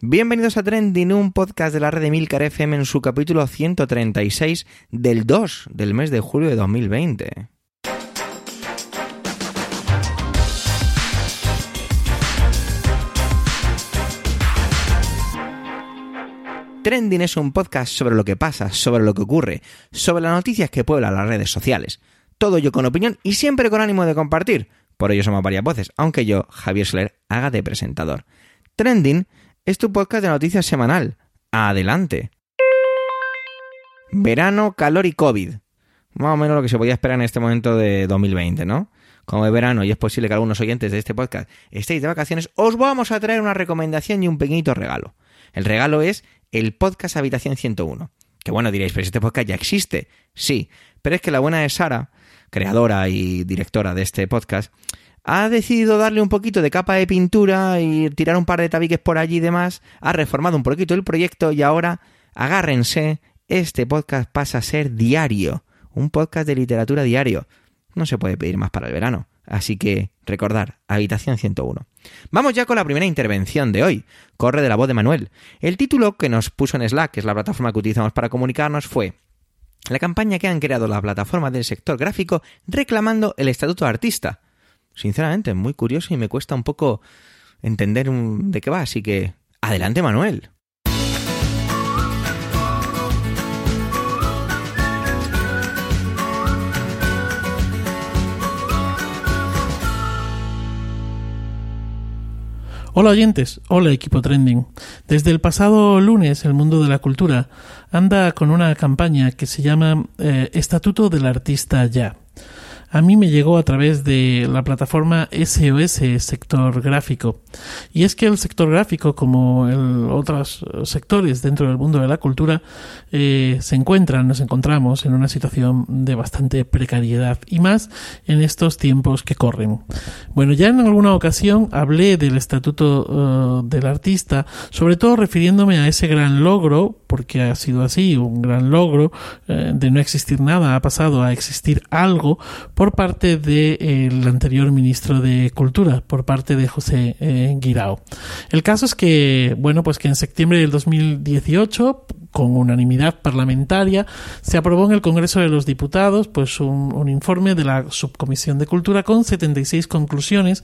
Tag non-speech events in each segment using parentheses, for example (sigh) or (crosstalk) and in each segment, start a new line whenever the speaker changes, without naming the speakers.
Bienvenidos a Trending, un podcast de la red de Milcar FM en su capítulo 136 del 2 del mes de julio de 2020. Trending es un podcast sobre lo que pasa, sobre lo que ocurre, sobre las noticias que pueblan las redes sociales. Todo ello con opinión y siempre con ánimo de compartir. Por ello somos varias voces, aunque yo, Javier Soler, haga de presentador. Trending es tu podcast de noticias semanal. Adelante. Verano, calor y COVID. Más o menos lo que se podía esperar en este momento de 2020, ¿no? Como es verano y es posible que algunos oyentes de este podcast estéis de vacaciones, os vamos a traer una recomendación y un pequeñito regalo. El regalo es el podcast Habitación 101. Que bueno, diréis, pero este podcast ya existe. Sí, pero es que la buena de Sara, creadora y directora de este podcast, ha decidido darle un poquito de capa de pintura y tirar un par de tabiques por allí y demás, ha reformado un poquito el proyecto y ahora, agárrense, este podcast pasa a ser diario, un podcast de literatura diario. No se puede pedir más para el verano. Así que recordar, habitación 101. Vamos ya con la primera intervención de hoy. Corre de la voz de Manuel. El título que nos puso en Slack, que es la plataforma que utilizamos para comunicarnos, fue la campaña que han creado la plataforma del sector gráfico reclamando el estatuto de artista sinceramente, muy curioso y me cuesta un poco entender de qué va. Así que, adelante Manuel.
Hola oyentes, hola equipo trending. Desde el pasado lunes el mundo de la cultura anda con una campaña que se llama eh, Estatuto del Artista Ya a mí me llegó a través de la plataforma SOS Sector Gráfico. Y es que el sector gráfico, como el, otros sectores dentro del mundo de la cultura, eh, se encuentran, nos encontramos en una situación de bastante precariedad y más en estos tiempos que corren. Bueno, ya en alguna ocasión hablé del estatuto eh, del artista, sobre todo refiriéndome a ese gran logro, porque ha sido así, un gran logro eh, de no existir nada, ha pasado a existir algo por parte del anterior ministro de Cultura, por parte de José eh, Guirao. El caso es que, bueno, pues que en septiembre del 2018, con unanimidad parlamentaria, se aprobó en el Congreso de los Diputados pues un, informe de la Subcomisión de Cultura con 76 conclusiones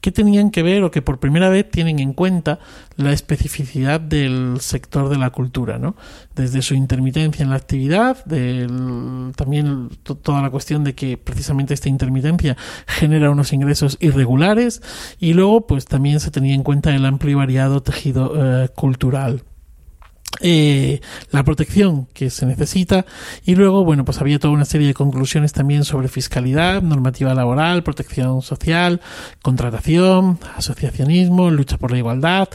que tenían que ver o que por primera vez tienen en cuenta la especificidad del sector de la cultura, ¿no? Desde su intermitencia en la actividad, del, también toda la cuestión de que precisamente esta intermitencia genera unos ingresos irregulares y luego pues también se tenía en cuenta el amplio y variado tejido eh, cultural eh, la protección que se necesita. Y luego bueno pues había toda una serie de conclusiones también sobre fiscalidad normativa laboral protección social contratación asociacionismo lucha por la igualdad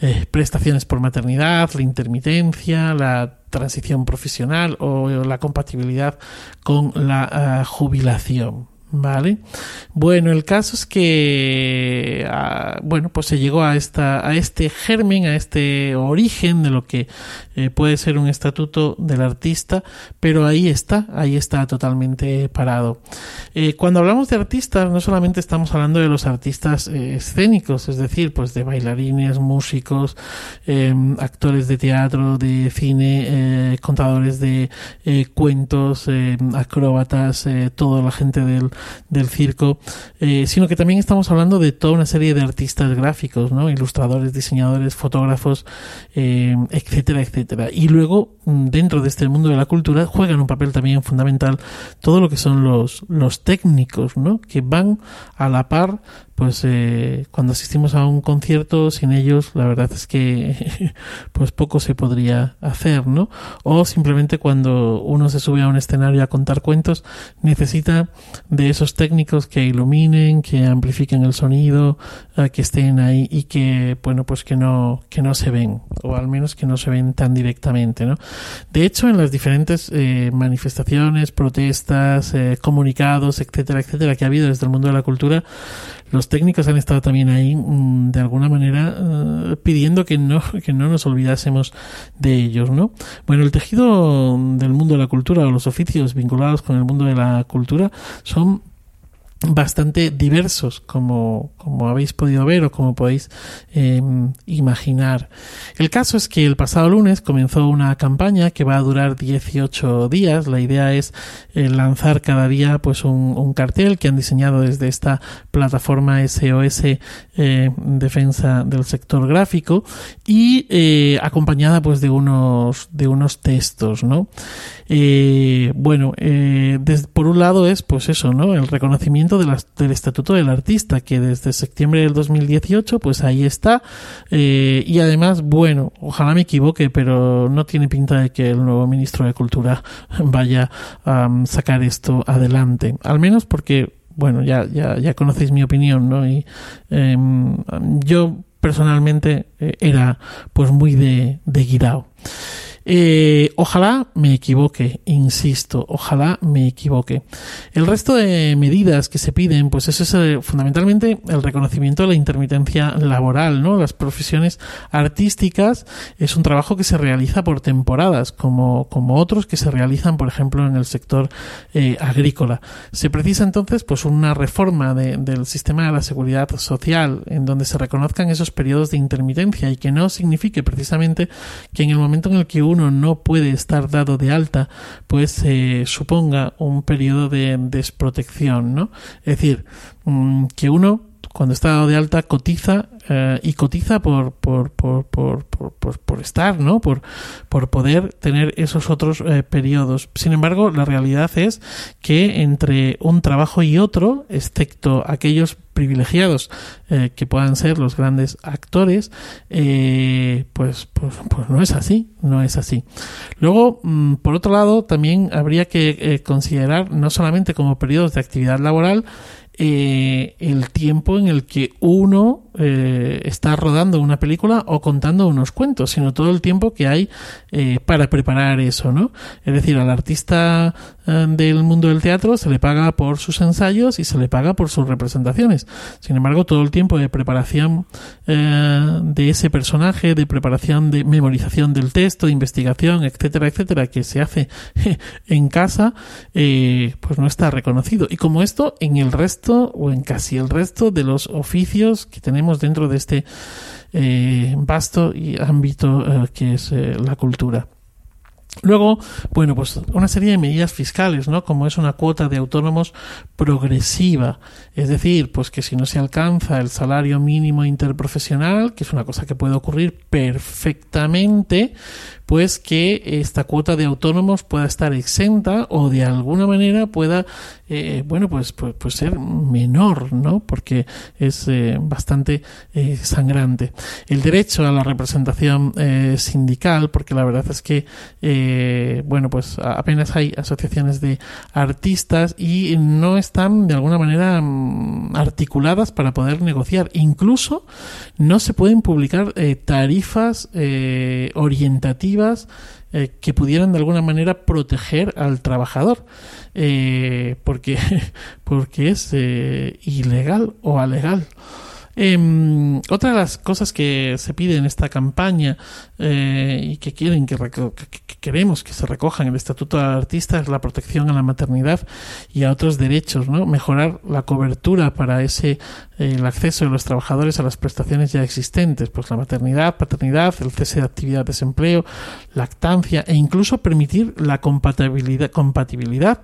eh, prestaciones por maternidad la intermitencia la transición profesional o la compatibilidad con la uh, jubilación Vale. Bueno, el caso es que ah, bueno, pues se llegó a esta a este germen, a este origen de lo que eh, puede ser un estatuto del artista, pero ahí está, ahí está totalmente parado. Eh, cuando hablamos de artistas, no solamente estamos hablando de los artistas eh, escénicos, es decir, pues de bailarines, músicos, em, actores de teatro, de cine, contadores de cuentos, em, acróbatas, toda la gente del del circo, eh, sino que también estamos hablando de toda una serie de artistas gráficos, ¿no? ilustradores, diseñadores, fotógrafos, eh, etcétera, etcétera. Y luego, mm, dentro de este mundo de la cultura, juegan un papel también fundamental todo lo que son los, los técnicos, ¿no? que van a la par pues eh, cuando asistimos a un concierto sin ellos la verdad es que (laughs) pues poco se podría hacer no o simplemente cuando uno se sube a un escenario a contar cuentos necesita de esos técnicos que iluminen que amplifiquen el sonido eh, que estén ahí y que bueno pues que no que no se ven o al menos que no se ven tan directamente no de hecho en las diferentes eh, manifestaciones protestas eh, comunicados etcétera etcétera que ha habido desde el mundo de la cultura los técnicos han estado también ahí mm, de alguna manera uh, pidiendo que no, (laughs) que no nos olvidásemos de ellos, ¿no? Bueno, el tejido del mundo de la cultura o los oficios vinculados con el mundo de la cultura son bastante diversos, como, como habéis podido ver o como podéis eh, imaginar. El caso es que el pasado lunes comenzó una campaña que va a durar 18 días. La idea es eh, lanzar cada día pues un, un, cartel que han diseñado desde esta plataforma SOS eh, Defensa del Sector Gráfico y eh, acompañada pues de unos, de unos textos, ¿no? Bueno, por un lado es pues eso, ¿no? El reconocimiento del Estatuto del Artista, que desde septiembre del 2018, pues ahí está. Eh, y además, bueno, ojalá me equivoque, pero no tiene pinta de que el nuevo ministro de Cultura (laughs) vaya a sacar esto adelante. Al menos porque, bueno, ya, ya, ya conocéis mi opinión, ¿no? Y em, yo personalmente eh, era pues muy de, de Guirao. Eh, ojalá me equivoque, insisto, ojalá me equivoque. El resto de medidas que se piden, pues eso es eh, fundamentalmente el reconocimiento de la intermitencia laboral, ¿no? Las profesiones artísticas es un trabajo que se realiza por temporadas, como, como otros que se realizan, por ejemplo, en el sector eh, agrícola. Se precisa entonces, pues, una reforma del sistema de la seguridad social, en donde se reconozcan esos periodos de intermitencia y que no signifique precisamente que en el momento en el que uno no puede estar dado de alta, pues eh, suponga un periodo de desprotección, ¿no? Es decir, mm, que uno cuando está dado de alta cotiza eh, y cotiza por por, por, por, por, por estar, ¿no? Por, poder tener esos otros eh, periodos. Sin embargo, la realidad es que entre un trabajo y otro, excepto aquellos privilegiados eh, que puedan ser los grandes actores, eh, pues, pues, pues, no es así, no es así. Luego, mm, por otro lado, también habría que eh, considerar no solamente como periodos de actividad laboral, eh, el tiempo en el que uno eh, está rodando una película o contando unos cuentos, sino todo el tiempo que hay eh, para preparar eso, ¿no? Es decir, al artista eh, del mundo del teatro se le paga por sus ensayos y se le paga por sus representaciones. Sin embargo, todo el tiempo de preparación eh, de ese personaje, de preparación de memorización del texto, de investigación, etcétera, etcétera, que se hace (laughs) en casa, pues no está reconocido. Y como esto, en el resto o en casi el resto de los oficios que tenemos dentro de este eh, vasto y ámbito eh, que es eh, la cultura. Luego, bueno, pues una serie de medidas fiscales, ¿no? Como es una cuota de autónomos progresiva. Es decir, pues que si no se alcanza el salario mínimo interprofesional, que es una cosa que puede ocurrir perfectamente, pues que esta cuota de autónomos pueda estar exenta o de alguna manera pueda, eh, bueno, pues, pues, pues, ser menor, ¿no? Porque es eh, bastante eh, sangrante. El derecho a la representación sindical, porque la verdad es que, bueno, pues apenas hay asociaciones de artistas y no están de alguna manera mm, articuladas para poder negociar. Incluso no se pueden publicar tarifas orientativas eh, que pudieran de alguna manera proteger al trabajador, eh, porque, (laughs) porque es eh, ilegal o alegal. Em, otra de las cosas que se pide en esta campaña eh, y que quieren que, queremos que se recoja en el Estatuto del Artista es la protección a la maternidad y a otros derechos, ¿no? Mejorar la cobertura para ese eh, el acceso de los trabajadores a las prestaciones ya existentes, pues la maternidad, paternidad, el cese de actividad, desempleo, lactancia e incluso permitir la compatibilidad, compatibilidad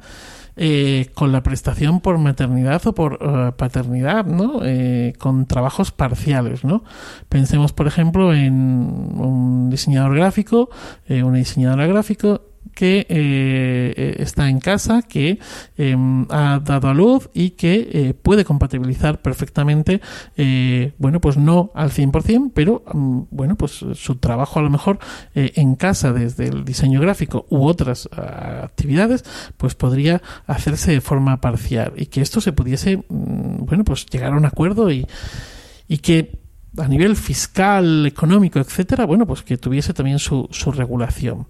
eh, con la prestación por maternidad o por eh, paternidad, ¿no? Eh, con trabajos parciales, ¿no? Pensemos, por ejemplo, en un diseñador gráfico, una diseñadora gráfico que eh, eh, está en casa, que em, ha dado a luz y que eh, puede compatibilizar perfectamente, bueno, pues no al 100%, pero mm, bueno, pues su trabajo a lo mejor en casa desde el diseño gráfico u otras actividades, pues podría hacerse de forma parcial y que esto se pudiese, mm, bueno, pues llegar a un acuerdo y, y que a nivel fiscal, económico, etcétera, bueno, pues que tuviese también su, su regulación.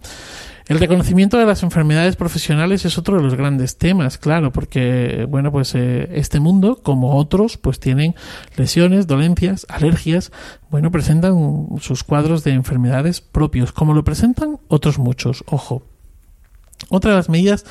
El reconocimiento de las enfermedades profesionales es otro de los grandes temas, claro, porque, bueno, pues eh, este mundo, como otros, pues tienen lesiones, dolencias, alergias, bueno, presentan sus cuadros de enfermedades propios, como lo presentan otros muchos, ojo. Otra de las medidas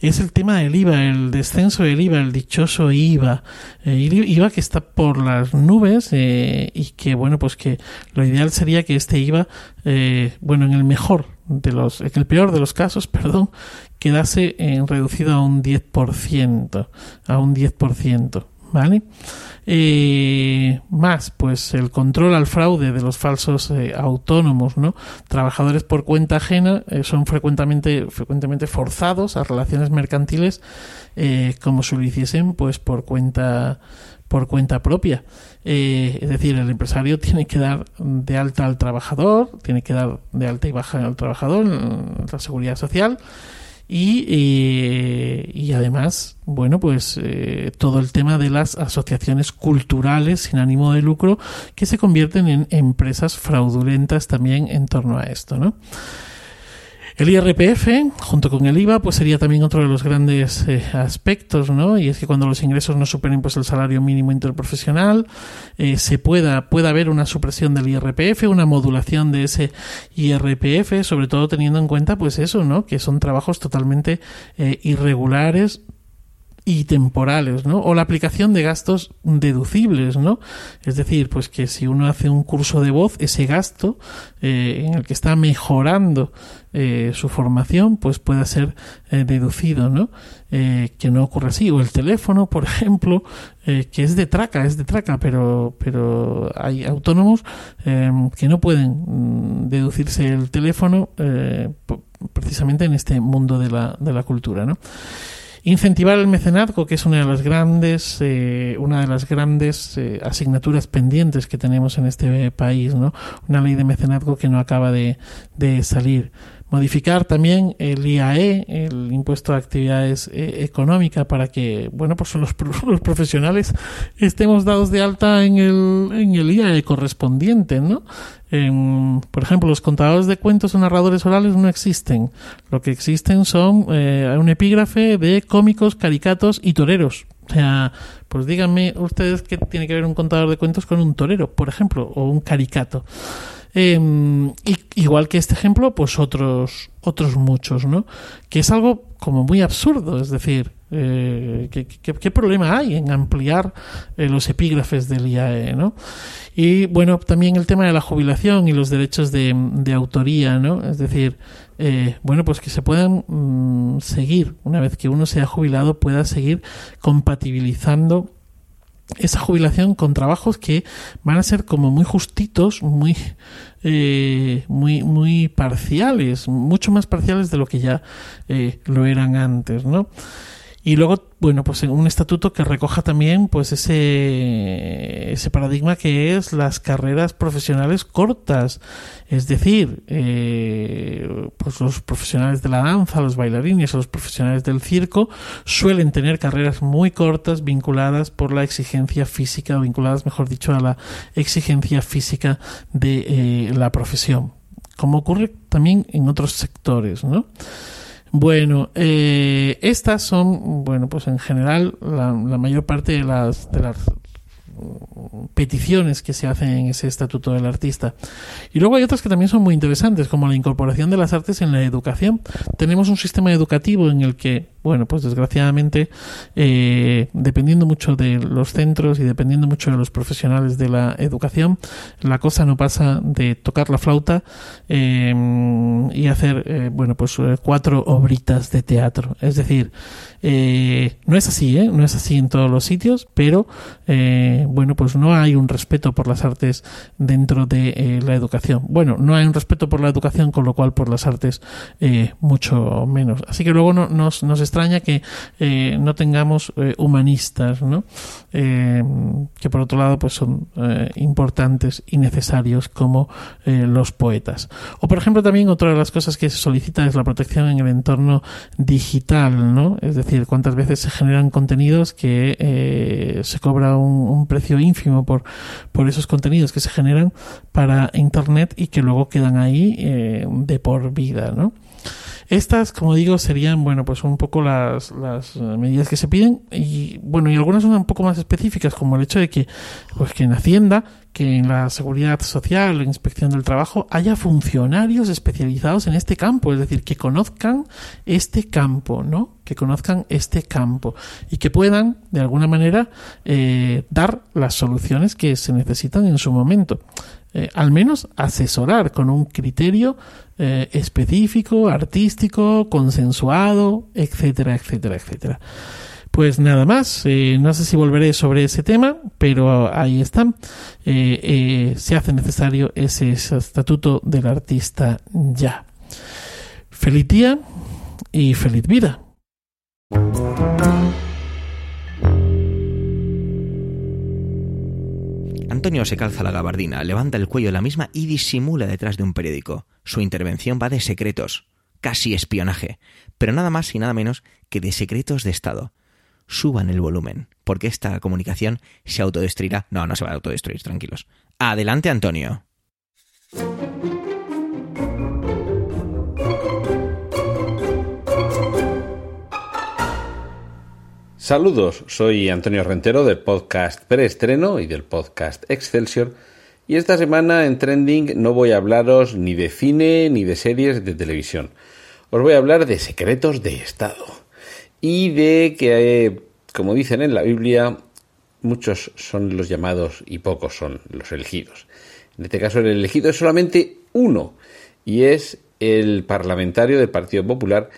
es el tema del IVA, el descenso del IVA, el dichoso IVA. Eh, IVA que está por las nubes eh, y que, bueno, pues que lo ideal sería que este IVA, eh, bueno, en el mejor de los, en el peor de los casos, (laughs) perdón, quedase reducido a un 10%, a un 10%. ¿vale? Eh, más, pues el control al fraude de los falsos eh, autónomos, ¿no? Trabajadores por cuenta ajena eh, son frecuentemente, frecuentemente forzados a relaciones mercantiles como si lo hiciesen, pues por cuenta por cuenta propia. es decir, el empresario tiene que dar de alta al trabajador, tiene que dar de alta y baja al trabajador en la seguridad social y, eh, y además, bueno, pues eh, todo el tema de las asociaciones culturales sin ánimo de lucro que se convierten en empresas fraudulentas también en torno a esto, ¿no? El IRPF, junto con el IVA, pues sería también otro de los grandes eh, aspectos, ¿no? Y es que cuando los ingresos no superen pues el salario mínimo interprofesional, eh, se pueda, pueda haber una supresión del IRPF, una modulación de ese IRPF, sobre todo teniendo en cuenta pues eso, ¿no? Que son trabajos totalmente eh, irregulares, y temporales, ¿no? O la aplicación de gastos deducibles, ¿no? Es decir, pues que si uno hace un curso de voz, ese gasto eh, en el que está mejorando eh, su formación, pues pueda ser eh, deducido, ¿no? que no ocurra así. O el teléfono, por (laughs) ejemplo, que es de traca, es de traca, pero, pero hay autónomos que no pueden mm, deducirse el teléfono precisamente en este mundo de la, de la cultura, ¿no? Incentivar el mecenazgo, que es una de las grandes, eh, una de las grandes eh, asignaturas pendientes que tenemos en este país, ¿no? Una ley de mecenazgo que no acaba de, de salir modificar también el IAE, el impuesto de actividades eh, económicas, para que, bueno, pues los, (laughs) los, profesionales estemos dados de alta en el, en el IAE correspondiente, ¿no? por ejemplo, los contadores de cuentos o narradores orales no existen. Lo que existen son eh, un epígrafe de cómicos, caricatos y toreros. O sea, pues díganme ustedes qué tiene que ver un contador de cuentos con un torero, por ejemplo, o un caricato. Em, igual que este ejemplo, pues otros, otros muchos, ¿no? Que es algo como muy absurdo, es decir, eh, ¿qué, problema hay en ampliar eh, los epígrafes del IAE, ¿no? Y bueno, también el tema de la jubilación y los derechos de, autoría, ¿no? Es decir, eh, bueno, pues que se puedan mm, seguir, una vez que uno sea jubilado, pueda seguir compatibilizando esa jubilación con trabajos que van a ser como muy justitos, muy, eh, muy, muy parciales, mucho más parciales de lo que ya eh, lo eran antes, ¿no? Y luego, bueno, pues un estatuto que recoja también pues ese, ese paradigma que es las carreras profesionales cortas. Es decir, eh, pues los profesionales de la danza, los bailarines o los profesionales del circo suelen tener carreras muy cortas vinculadas por la exigencia física o vinculadas, mejor dicho, a la exigencia física de eh, la profesión. Como ocurre también en otros sectores, ¿no? Bueno, eh, estas son, bueno, pues en general la, la mayor parte de las, de las peticiones que se hacen en ese estatuto del artista. Y luego hay otras que también son muy interesantes, como la incorporación de las artes en la educación. Tenemos un sistema educativo en el que, bueno, pues desgraciadamente, eh, dependiendo mucho de los centros y dependiendo mucho de los profesionales de la educación, la cosa no pasa de tocar la flauta eh, y hacer, eh, bueno, pues cuatro obritas de teatro. Es decir, no es así, ¿eh? No es así en todos los sitios, pero bueno, pues no hay un respeto por las artes dentro de eh, la educación. Bueno, no hay un respeto por la educación, con lo cual por las artes eh, mucho menos. Así que luego no, nos, nos extraña que eh, no tengamos humanistas, ¿no? que por otro lado pues son importantes y necesarios como los poetas. O por ejemplo también otra de las cosas que se solicita es la protección en el entorno digital, ¿no? Es decir, cuántas veces se generan contenidos que se cobra un, un precio ínfimo por, por esos contenidos que se generan para Internet y que luego quedan ahí eh, de por vida, ¿no? Estas, como digo, serían, bueno, pues un poco las, las medidas que se piden y, bueno, y algunas son un poco más específicas, como el hecho de que, pues que en Hacienda, que en la seguridad social, la inspección del trabajo, haya funcionarios especializados en este campo, es decir, que conozcan este campo, ¿no? Que conozcan este campo y que puedan, de alguna manera, eh, dar las soluciones que se necesitan en su momento. Eh, al menos asesorar con un criterio eh, específico, artístico, consensuado, etcétera, etcétera, etcétera. Pues nada más, eh, no sé si volveré sobre ese tema, pero ahí están. se hace necesario ese estatuto del artista ya. Feliz día y feliz vida.
Antonio se calza la gabardina, levanta el cuello de la misma y disimula detrás de un periódico. Su intervención va de secretos, casi espionaje, pero nada más y nada menos que de secretos de Estado. Suban el volumen, porque esta comunicación se autodestruirá. No, no se va a autodestruir, tranquilos. Adelante, Antonio.
Saludos, soy Antonio Rentero del podcast Preestreno y del podcast Excelsior. Y esta semana en Trending no voy a hablaros ni de cine ni de series de televisión. Os voy a hablar de secretos de Estado. Y de que, como dicen en la Biblia, muchos son los llamados y pocos son los elegidos. En este caso el elegido es solamente uno y es el parlamentario del Partido Popular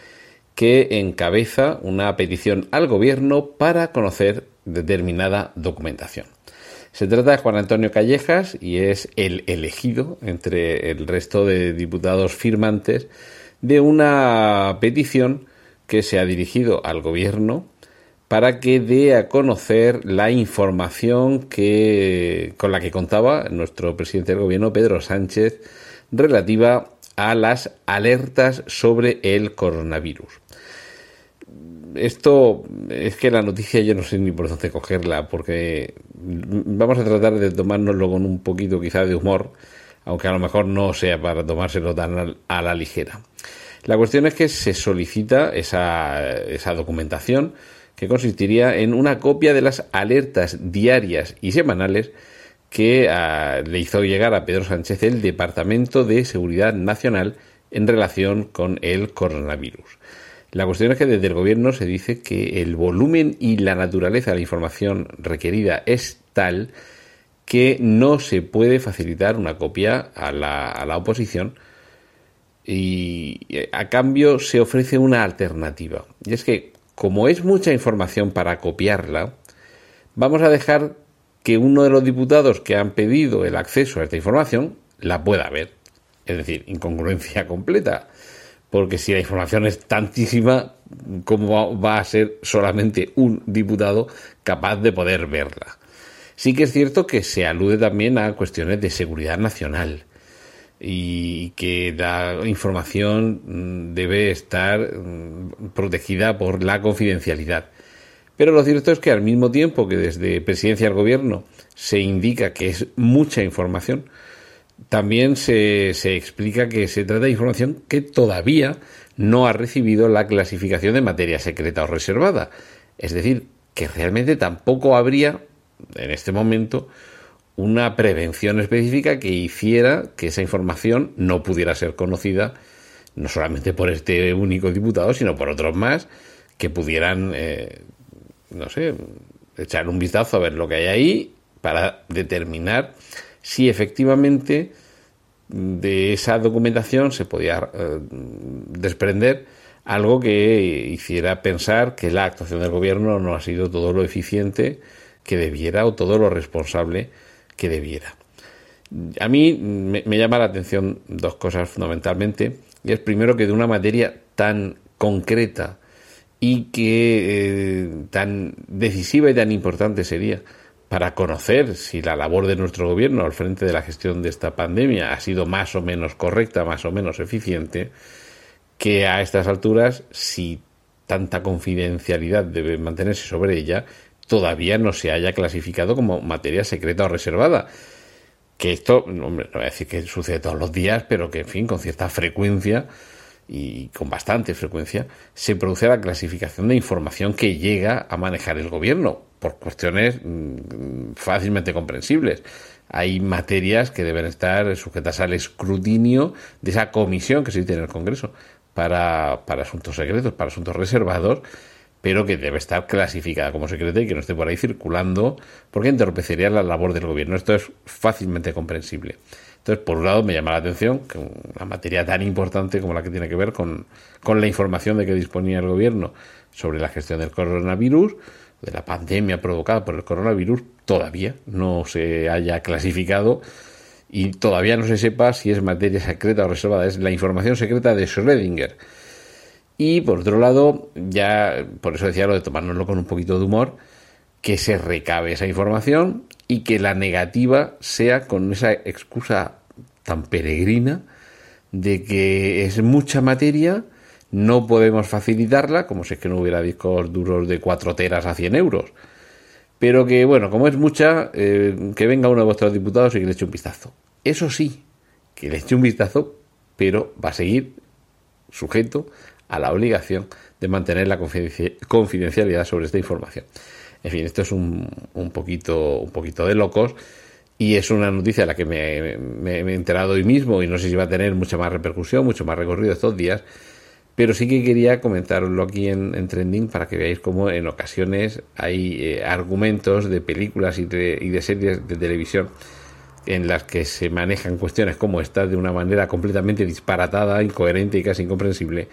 que encabeza una petición al gobierno para conocer determinada documentación. Se trata de Juan Antonio Callejas y es el elegido entre el resto de diputados firmantes de una petición que se ha dirigido al gobierno para que dé a conocer la información que con la que contaba nuestro presidente del gobierno Pedro Sánchez relativa a las alertas sobre el coronavirus esto es que la noticia yo no sé ni por dónde cogerla, porque vamos a tratar de tomárnoslo con un poquito quizá de humor, aunque a lo mejor no sea para tomárselo tan a la ligera. La cuestión es que se solicita esa, esa documentación que consistiría en una copia de las alertas diarias y semanales que ah, le hizo llegar a Pedro Sánchez el Departamento de Seguridad Nacional en relación con el coronavirus. La cuestión es que desde el gobierno se dice que el volumen y la naturaleza de la información requerida es tal que no se puede facilitar una copia a la, a la oposición y a cambio se ofrece una alternativa. Y es que como es mucha información para copiarla, vamos a dejar que uno de los diputados que han pedido el acceso a esta información la pueda ver. Es decir, incongruencia (laughs) completa porque si la información es tantísima, ¿cómo va a ser solamente un diputado capaz de poder verla? Sí que es cierto que se alude también a cuestiones de seguridad nacional y que la información mm, debe estar mm, protegida por la confidencialidad. Pero lo cierto es que al mismo tiempo que desde presidencia del gobierno se indica que es mucha información, también se, se, explica que se trata de información que todavía no ha recibido la clasificación de materia secreta o reservada. Es decir, que realmente tampoco habría, en este momento, una prevención específica que hiciera que esa información no pudiera ser conocida, no solamente por este único diputado, sino por otros más que pudieran, eh, no sé, echar un vistazo a ver lo que hay ahí para determinar si efectivamente de esa documentación se podía eh, desprender algo que hiciera pensar que la actuación del gobierno no ha sido todo lo eficiente que debiera o todo lo responsable que debiera. A mí me, llama la atención dos cosas fundamentalmente. Y es primero que de una materia tan concreta y que eh, tan decisiva y tan importante sería para conocer si la labor de nuestro gobierno al frente de la gestión de esta pandemia ha sido más o menos correcta, más o menos eficiente, que a estas alturas, si tanta confidencialidad debe mantenerse sobre ella, todavía no se haya clasificado como materia secreta o reservada. Que esto, hombre, no voy a decir que sucede todos los días, pero que, en fin, con cierta frecuencia y con bastante frecuencia, se produce la clasificación de información que llega a manejar el gobierno por cuestiones mm, fácilmente comprensibles. Hay materias que deben estar sujetas al escrutinio de esa comisión que se tiene en el Congreso para, para asuntos secretos, para asuntos reservados, pero que debe estar clasificada como secreta y que no esté por ahí circulando, porque entorpecería la labor del gobierno. Esto es fácilmente comprensible. Entonces, por un lado, me llama la atención que una materia tan importante como la que tiene que ver con, con la información de que disponía el gobierno sobre la gestión del coronavirus, de la pandemia provocada por el coronavirus, todavía no se haya clasificado y todavía no se sepa si es materia secreta o reservada. Es la información secreta de Schrödinger y por otro lado, ya por eso decía lo de tomárnoslo con un poquito de humor, que se recabe esa información y que la negativa sea con esa excusa tan peregrina de que es mucha materia, no podemos facilitarla, como si es que no hubiera discos duros de 4 teras a 100 euros. Pero que, bueno, como es mucha, eh, que venga uno de vuestros diputados y que le eche un vistazo. Eso sí, que le eche un vistazo, pero va a seguir sujeto a la obligación de mantener la confidencialidad sobre esta información. En fin, esto es un, un, poquito, un poquito de locos y es una noticia de la que me, me, he enterado hoy mismo y no sé si va a tener mucha más repercusión, mucho más recorrido estos días, pero sí que quería comentarlo aquí en, Trending para que veáis cómo en ocasiones hay eh, argumentos de películas y de, y de series de televisión en las que se manejan cuestiones como esta de una manera completamente disparatada, incoherente y casi incomprensible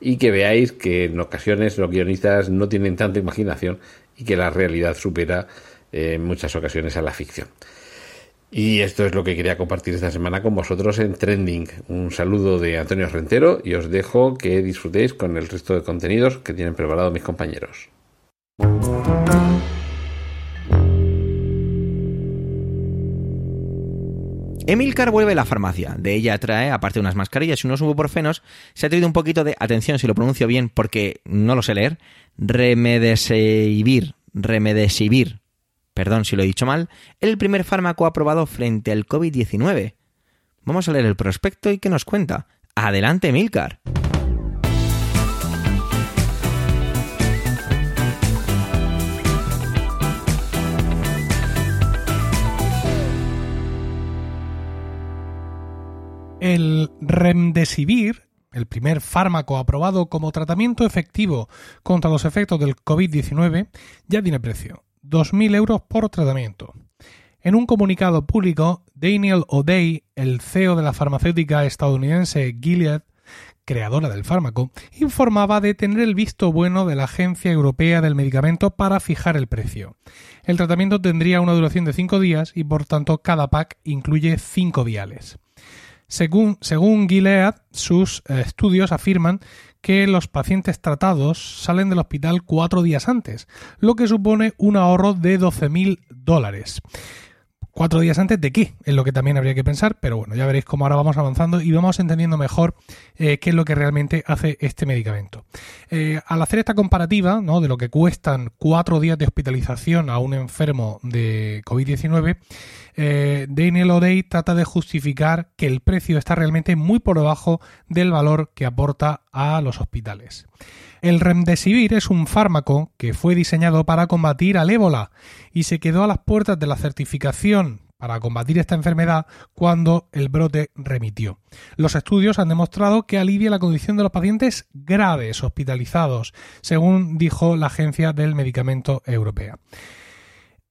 y que veáis que en ocasiones los guionistas no tienen tanta imaginación y que la realidad supera eh, en muchas ocasiones a la ficción. Y esto es lo que quería compartir esta semana con vosotros en Trending. Un saludo de Antonio Rentero y os dejo que disfrutéis con el resto de contenidos que tienen preparado mis compañeros.
Emilcar vuelve a la farmacia. De ella trae, aparte de unas mascarillas y unos ibuprofenos, se ha traído un poquito de, atención si lo pronuncio bien porque no lo sé leer, remedesivir, remedesivir, perdón si lo he dicho mal, el primer fármaco aprobado frente al COVID-19. Vamos a leer el prospecto y qué nos cuenta. Adelante, Emilcar.
El Remdesivir, el primer fármaco aprobado como tratamiento efectivo contra los efectos del COVID-19, ya tiene precio, 2.000 euros por tratamiento. En un comunicado público, Daniel O'Day, el CEO de la farmacéutica estadounidense Gilead, creadora del fármaco, informaba de tener el visto bueno de la Agencia Europea del Medicamento para fijar el precio. El tratamiento tendría una duración de 5 días y por tanto cada pack incluye 5 viales. Según, según Gilead, sus eh, estudios afirman que los pacientes tratados salen del hospital cuatro días antes, lo que supone un ahorro de 12.000 dólares. ¿Cuatro días antes de qué? Es lo que también habría que pensar, pero bueno, ya veréis cómo ahora vamos avanzando y vamos entendiendo mejor eh, qué es lo que realmente hace este medicamento. Eh, al hacer esta comparativa de lo que cuestan cuatro días de hospitalización a un enfermo de COVID-19, eh, Daniel O'Day trata de justificar que el precio está realmente muy por debajo del valor que aporta a los hospitales. El remdesivir es un fármaco que fue diseñado para combatir al ébola y se quedó a las puertas de la certificación para combatir esta enfermedad cuando el brote remitió. Los estudios han demostrado que alivia la condición de los pacientes graves hospitalizados, según dijo la Agencia del Medicamento Europea.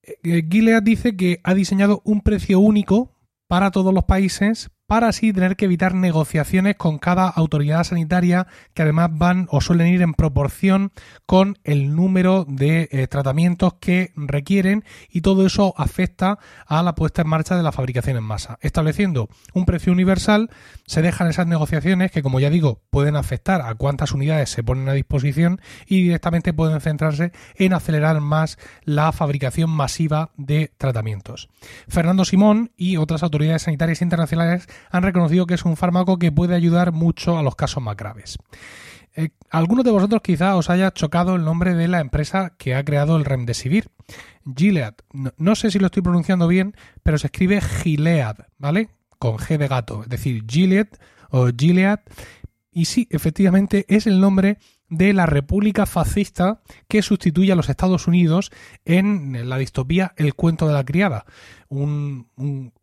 Eh, Gilead dice que ha diseñado un precio único para todos los países para así tener que evitar negociaciones con cada autoridad sanitaria que además van o suelen ir en proporción con el número de eh, tratamientos que requieren y todo eso afecta a la puesta en marcha de la fabricación en masa. Estableciendo un precio universal se dejan esas negociaciones que como ya digo pueden afectar a cuántas unidades se ponen a disposición y directamente pueden centrarse en acelerar más la fabricación masiva de tratamientos. Fernando Simón y otras autoridades sanitarias internacionales han reconocido que es un fármaco que puede ayudar mucho a los casos más graves. Eh, algunos de vosotros quizá os haya chocado el nombre de la empresa que ha creado el Remdesivir. Gilead. No, sé si lo estoy pronunciando bien, pero se escribe Gilead, ¿vale? Con G de gato. Es decir, Gilead o Gilead. Y sí, efectivamente es el nombre de la República fascista que sustituye a los Estados Unidos en la distopía El cuento de la criada. Un,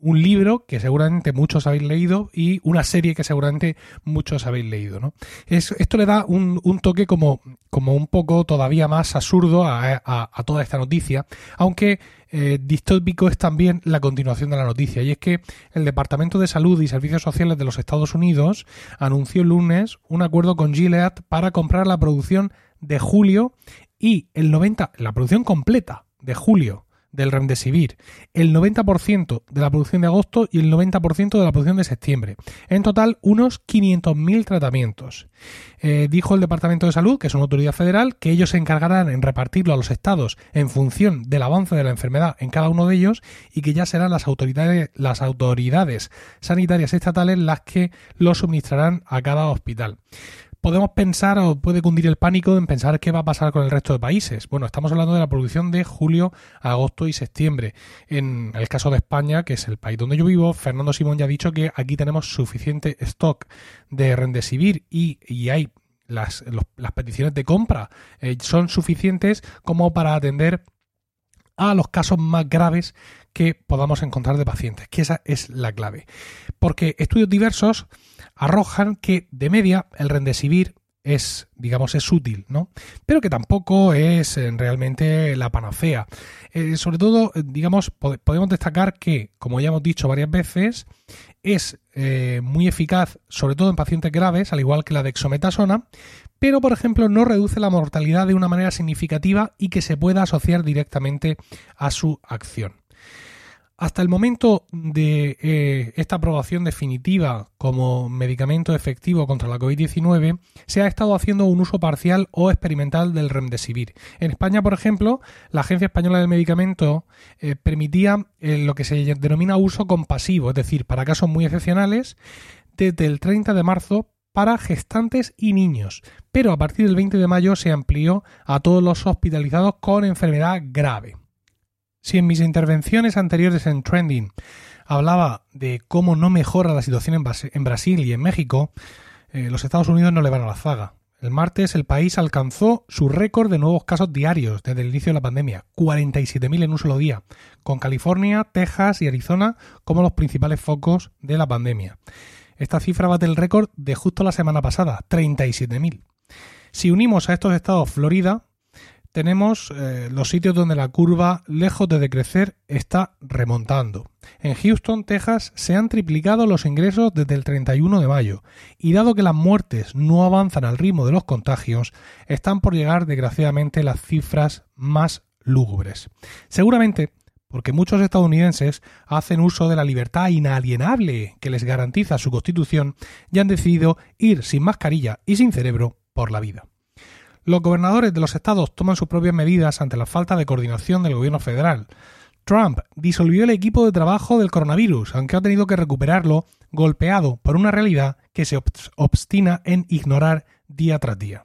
libro que seguramente muchos habéis leído y una serie que seguramente muchos habéis leído. ¿no? esto le da un, toque como, como, un poco todavía más absurdo a, toda esta noticia, aunque eh, distópico es también la continuación de la noticia. Y es que el Departamento de Salud y Servicios Sociales de los Estados Unidos anunció el lunes un acuerdo con Gilead para comprar la producción de julio y el 90, la producción completa de julio del Remdesivir, el 90% de la producción de agosto y el 90% de la producción de septiembre. En total, unos 500.000 tratamientos. Eh, dijo el Departamento de Salud, que es una autoridad federal, que ellos se encargarán en repartirlo a los estados en función del avance de la enfermedad en cada uno de ellos y que ya serán las autoridades, las autoridades sanitarias estatales las que lo suministrarán a cada hospital podemos pensar o puede cundir el pánico en pensar qué va a pasar con el resto de países. Bueno, estamos hablando de la producción de julio, agosto y septiembre. En el caso de España, que es el país donde yo vivo, Fernando Simón ya ha dicho que aquí tenemos suficiente stock de Rendesivir y, y hay las, las, peticiones de compra eh, son suficientes como para atender a los casos más graves que podamos encontrar de pacientes, que esa es la clave. Porque estudios diversos arrojan que de media el rendesivir es, digamos, es útil, ¿no? Pero que tampoco es eh, realmente la panacea. Eh, sobre todo, eh, digamos, podemos destacar que, como ya hemos dicho varias veces, es muy eficaz, sobre todo en pacientes graves, al igual que la dexometasona, pero, por ejemplo, no reduce la mortalidad de una manera significativa y que se pueda asociar directamente a su acción. Hasta el momento de eh, esta aprobación definitiva como medicamento efectivo contra la COVID-19, se ha estado haciendo un uso parcial o experimental del remdesivir. En España, por ejemplo, la Agencia Española del Medicamento eh, permitía eh, lo que se denomina uso compasivo, es decir, para casos muy excepcionales, desde el 30 de marzo para gestantes y niños, pero a partir del 20 de mayo se amplió a todos los hospitalizados con enfermedad grave. Si en mis intervenciones anteriores en Trending hablaba de cómo no mejora la situación en, Brasil y en México, eh, los Estados Unidos no le van a la zaga. El martes el país alcanzó su récord de nuevos casos diarios desde el inicio de la pandemia, 47.000 en un solo día, con California, Texas y Arizona como los principales focos de la pandemia. Esta cifra bate el récord de justo la semana pasada, 37.000. Si unimos a estos estados Florida, tenemos eh, los sitios donde la curva, lejos de decrecer, está remontando. En Houston, Texas, se han triplicado los ingresos desde el 31 de mayo, y dado que las muertes no avanzan al ritmo de los contagios, están por llegar desgraciadamente las cifras más lúgubres. Seguramente porque muchos estadounidenses hacen uso de la libertad inalienable que les garantiza su constitución y han decidido ir sin mascarilla y sin cerebro por la vida. Los gobernadores de los estados toman sus propias medidas ante la falta de coordinación del gobierno federal. Trump disolvió el equipo de trabajo del coronavirus, aunque ha tenido que recuperarlo golpeado por una realidad que se obstina en ignorar día tras día.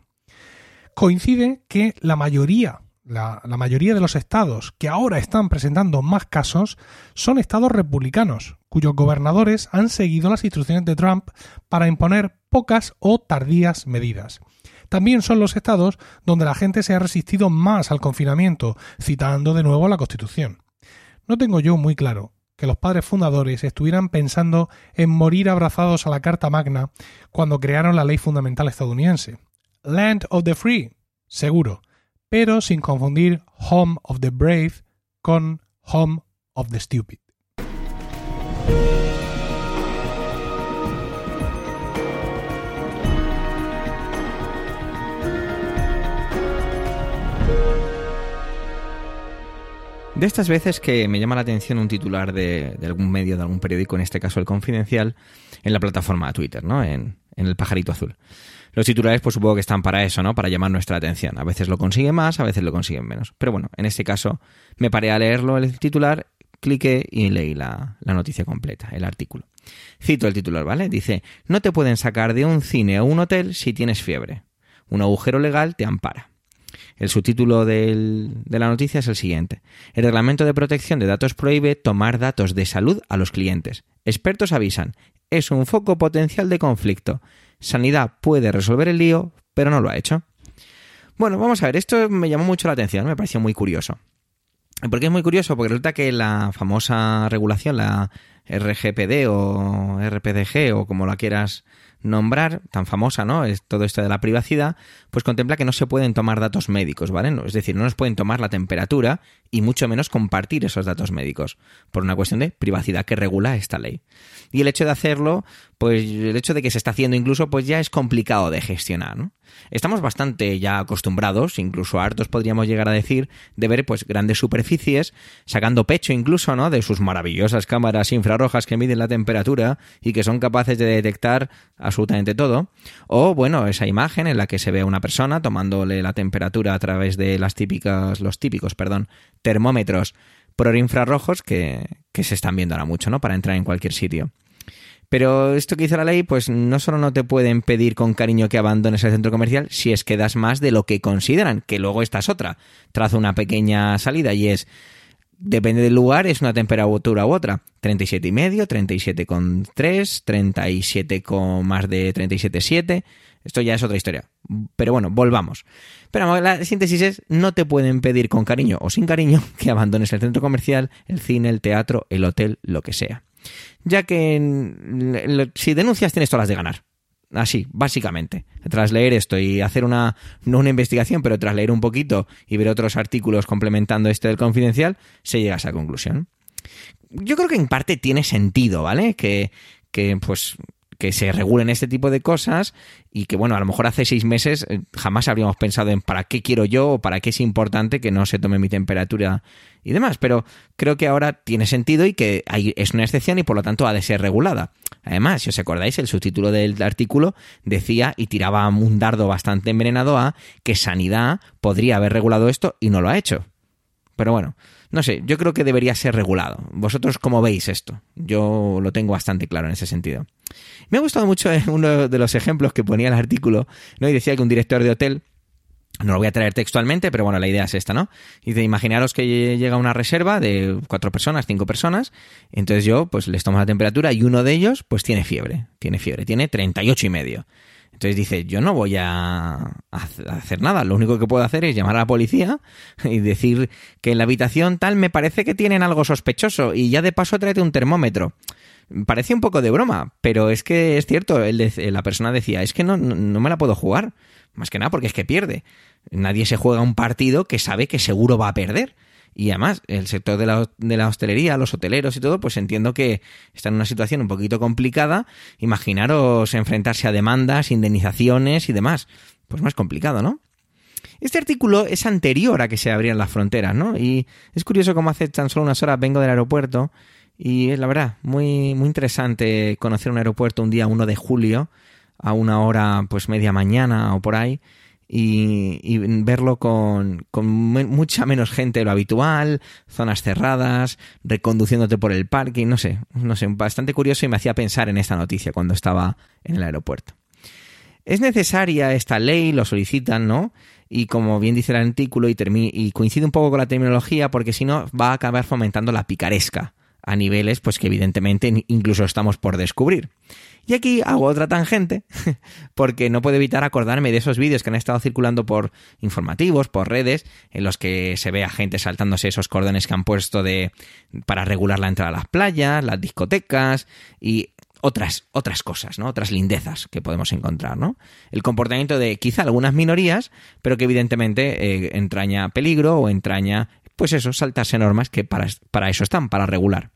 Coincide que la mayoría, la, la mayoría de los estados que ahora están presentando más casos son estados republicanos, cuyos gobernadores han seguido las instrucciones de Trump para imponer pocas o tardías medidas. También son los estados donde la gente se ha resistido más al confinamiento, citando de nuevo la Constitución. No tengo yo muy claro que los padres fundadores estuvieran pensando en morir abrazados a la Carta Magna cuando crearon la ley fundamental estadounidense. Land of the Free, seguro, pero sin confundir Home of the Brave con Home of the Stupid.
De estas veces que me llama la atención un titular de, algún medio, de algún periódico, en este caso el Confidencial, en la plataforma Twitter, ¿no? En, el pajarito azul. Los titulares, pues supongo que están para eso, ¿no? Para llamar nuestra atención. A veces lo consiguen más, a veces lo consiguen menos. Pero bueno, en este caso me paré a leerlo el titular, cliqué y leí la, la noticia completa, el artículo. Cito el titular, ¿vale? Dice, no te pueden sacar de un cine o un hotel si tienes fiebre. Un agujero legal te ampara. El subtítulo de la noticia es el siguiente. El reglamento de protección de datos prohíbe tomar datos de salud a los clientes. Expertos avisan, es un foco potencial de conflicto. Sanidad puede resolver el lío, pero no lo ha hecho. Bueno, vamos a ver, esto me llamó mucho la atención, me pareció muy curioso. ¿Por qué es muy curioso? Porque resulta que la famosa regulación, la RGPD o RPDG o como la quieras nombrar, tan famosa, ¿no? Es todo esto de la privacidad, pues contempla que no se pueden tomar datos médicos, ¿vale? Es decir, no nos pueden tomar la temperatura y mucho menos compartir esos datos médicos, por una cuestión de privacidad que regula esta ley. Y el hecho de hacerlo, pues el hecho de que se está haciendo incluso, pues ya es complicado de gestionar, ¿no? Estamos bastante ya acostumbrados, incluso hartos podríamos llegar a decir, de ver pues grandes superficies, sacando pecho incluso, ¿no? De sus maravillosas cámaras infrarrojas que miden la temperatura y que son capaces de detectar absolutamente todo. O, bueno, esa imagen en la que se ve a una persona tomándole la temperatura a través de las típicas, los típicos, perdón, termómetros por infrarrojos que, que se están viendo ahora mucho, ¿no? Para entrar en cualquier sitio. Pero esto que dice la ley, pues no solo no te pueden pedir con cariño que abandones el centro comercial si es que das más de lo que consideran, que luego esta es otra. Trazo una pequeña salida y es, depende del lugar, es una temperatura u otra. 37,5, 37,3, 37 con más de 37,7. Esto ya es otra historia. Pero bueno, volvamos. Pero la síntesis es, no te pueden pedir con cariño o sin cariño (laughs) que abandones el centro comercial, el cine, el teatro, el hotel, lo que sea ya que si denuncias tienes todas las de ganar. Así, básicamente. Tras leer esto y hacer una, no una investigación, pero tras leer un poquito y ver otros artículos complementando este del confidencial, se llega a esa conclusión. Yo creo que en parte tiene sentido, ¿vale? Que, que pues que se regulen este tipo de cosas y que, bueno, a lo mejor hace seis meses eh, jamás habríamos pensado en para qué quiero yo o para qué es importante que no se tome mi temperatura y demás, pero creo que ahora tiene sentido y que hay, es una excepción y por lo tanto ha de ser regulada. Además, si os acordáis, el subtítulo del artículo decía y tiraba un dardo bastante envenenado a que Sanidad podría haber regulado esto y no lo ha hecho. Pero bueno, no sé, yo creo que debería ser regulado. ¿Vosotros cómo veis esto? Yo lo tengo bastante claro en ese sentido. Me ha gustado mucho eh, uno de los ejemplos que ponía el artículo, ¿no? Y decía que un director de hotel no lo voy a traer textualmente, pero bueno, la idea es esta, ¿no? De imaginaros que llega una reserva de cuatro personas, cinco personas, entonces yo pues les tomo la temperatura y uno de ellos pues tiene fiebre, tiene fiebre, tiene 38 y medio. Entonces dice, yo no voy a hacer nada, lo único que puedo hacer es llamar a la policía y decir que en la habitación tal me parece que tienen algo sospechoso y ya de paso tráete un termómetro. Parece un poco de broma, pero es que es cierto, la persona decía, es que no, no me la puedo jugar, más que nada porque es que pierde. Nadie se juega un partido que sabe que seguro va a perder. Y además, el sector de la, de la, hostelería, los hoteleros y todo, pues entiendo que está en una situación un poquito complicada. Imaginaros enfrentarse a demandas, indemnizaciones y demás. Pues más complicado, ¿no? Este artículo es anterior a que se abrieran las fronteras, ¿no? Y es curioso cómo hace tan solo unas horas vengo del aeropuerto y la verdad muy, muy interesante conocer un aeropuerto un día 1 de julio a una hora pues media mañana o por ahí y, verlo con, mucha menos gente de lo habitual, zonas cerradas, reconduciéndote por el parking, no sé, no sé, bastante curioso y me hacía pensar en esta noticia cuando estaba en el aeropuerto. Es necesaria esta ley, lo solicitan, ¿no? Y como bien dice el artículo y, y coincide un poco con la terminología, porque si no va a acabar fomentando la picaresca a niveles pues que evidentemente incluso estamos por descubrir. Y aquí hago otra tangente, (laughs) porque no puedo evitar acordarme de esos vídeos que han estado circulando por informativos, por redes, en los que se ve a gente saltándose esos cordones que han puesto de para regular la entrada a las playas, las discotecas y otras, otras cosas, ¿no? Otras lindezas que podemos encontrar, ¿no? El comportamiento de quizá algunas minorías, pero que evidentemente eh, entraña peligro o entraña, pues eso, saltarse normas que para, para eso están, para regular.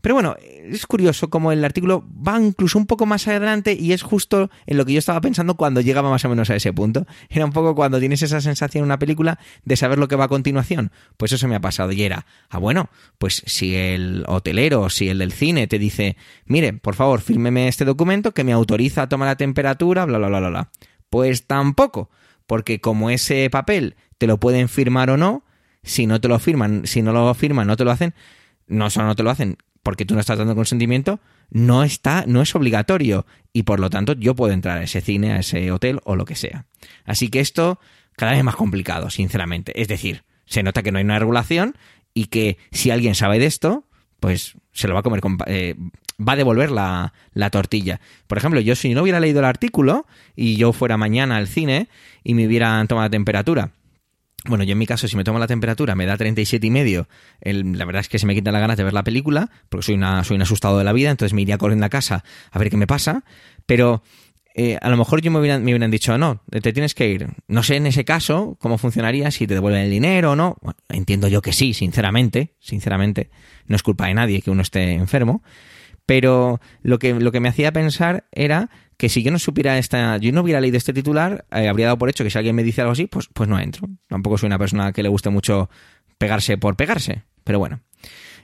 Pero bueno, es curioso como el artículo va incluso un poco más adelante y es justo en lo que yo estaba pensando cuando llegaba más o menos a ese punto. (laughs) Era un poco cuando tienes esa sensación en una película de saber lo que va a continuación. Pues eso me ha pasado y era, ah bueno, pues si el hotelero o si el del cine te dice, mire, por favor, fírmeme este documento que me autoriza a tomar la temperatura, bla, bla, bla, bla, bla. Pues tampoco, porque como ese papel te lo pueden firmar o no, si no te lo firman, si no lo firman, no te lo hacen, no solo no te lo hacen, porque tú no estás dando consentimiento, no está, no es obligatorio y por lo tanto yo puedo entrar a ese cine, a ese hotel o lo que sea. Así que esto cada vez es más complicado, sinceramente. Es decir, se nota que no hay una regulación y que si alguien sabe de esto, pues se lo va a comer con, eh, va a devolver la, la, tortilla. Por ejemplo, yo si no hubiera leído el artículo y yo fuera mañana al cine y me hubieran tomado la temperatura bueno, yo en mi caso, si me tomo la temperatura, me da 37 y medio. la verdad es que se me quitan las ganas de ver la película, porque soy, una, soy un asustado de la vida, entonces me iría corriendo a casa a ver qué me pasa. Pero eh, a lo mejor yo me hubieran, me hubieran dicho, no, te tienes que ir. No sé en ese caso cómo funcionaría, si te devuelven el dinero o no. entiendo yo que sí, sinceramente, sinceramente. No es culpa de nadie que uno esté enfermo. Pero lo que, lo que me hacía pensar era que si yo no supiera esta, yo no hubiera leído este titular, eh, habría dado por hecho que si alguien me dice algo así, pues, pues no entro. Tampoco soy una persona que le guste mucho pegarse por pegarse, pero bueno.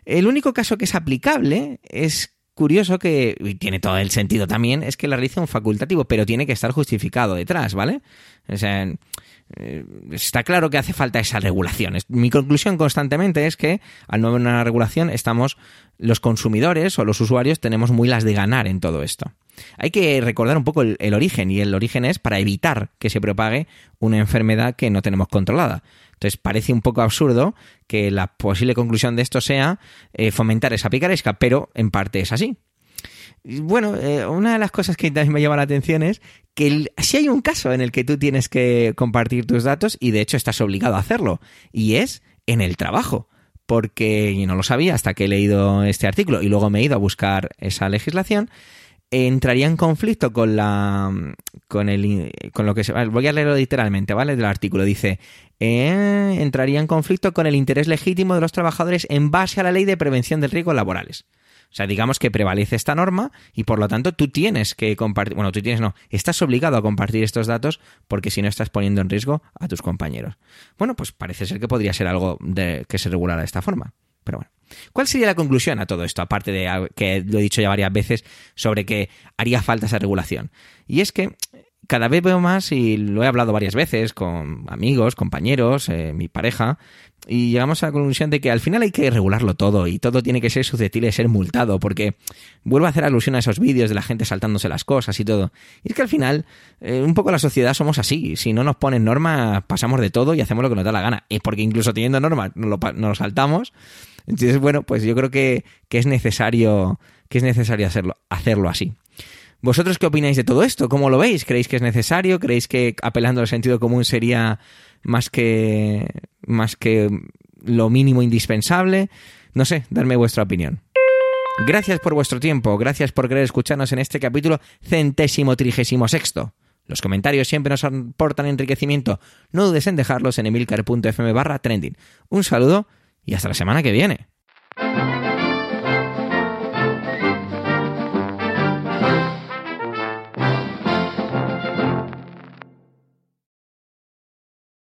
El único caso que es aplicable es curioso que, y tiene todo el sentido también, es que la realiza un facultativo, pero tiene que estar justificado detrás, ¿vale? Eh, está claro que hace falta esa regulación. Mi conclusión constantemente es que al no haber una regulación estamos los consumidores o los usuarios tenemos muy las de ganar en todo esto. Hay que recordar un poco el, origen y el origen es para evitar que se propague una enfermedad que no tenemos controlada. Entonces parece un poco absurdo que la posible conclusión de esto sea eh, fomentar esa picaresca, pero en parte es así. Bueno, eh, una de las cosas que también me llama la atención es que si hay un caso en el que tú tienes que compartir tus datos y de hecho estás obligado a hacerlo, y es en el trabajo porque yo no lo sabía hasta que he leído este artículo y luego me he ido a buscar esa legislación, entraría en conflicto con la con el con lo que se voy a leerlo literalmente vale del artículo dice eh, entraría en conflicto con el interés legítimo de los trabajadores en base a la ley de prevención de riesgos laborales o sea, digamos que prevalece esta norma y por lo tanto tú tienes que compartir, bueno, tú tienes no, estás obligado a compartir estos datos porque si no estás poniendo en riesgo a tus compañeros. Bueno, pues parece ser que podría ser algo que se regulara de esta forma. Pero bueno. ¿Cuál sería la conclusión a todo esto? Aparte de que lo he dicho ya varias veces sobre que haría falta esa regulación. Y es que cada vez veo más, y lo he hablado varias veces con amigos, compañeros, eh, mi pareja, y llegamos a la conclusión de que al final hay que regularlo todo y todo tiene que ser susceptible de ser multado, porque vuelvo a hacer alusión a esos vídeos de la gente saltándose las cosas y todo. Y es que al final, eh, un poco la sociedad somos así. Si no nos ponen normas, pasamos de todo y hacemos lo que nos da la gana. Es porque incluso teniendo normas, nos lo, saltamos. Entonces, bueno, pues yo creo que, que es necesario, que es necesario hacerlo, hacerlo así. ¿Vosotros qué opináis de todo esto? ¿Cómo lo veis? ¿Creéis que es necesario? ¿Creéis que apelando al sentido común sería más que, más que lo mínimo indispensable? No sé, darme vuestra opinión. Gracias por vuestro tiempo, gracias por querer escucharnos en este capítulo centésimo trigésimo sexto. Los comentarios siempre nos aportan enriquecimiento. No dudes en dejarlos en emilcar.fm barra trending. Un saludo y hasta la semana que viene.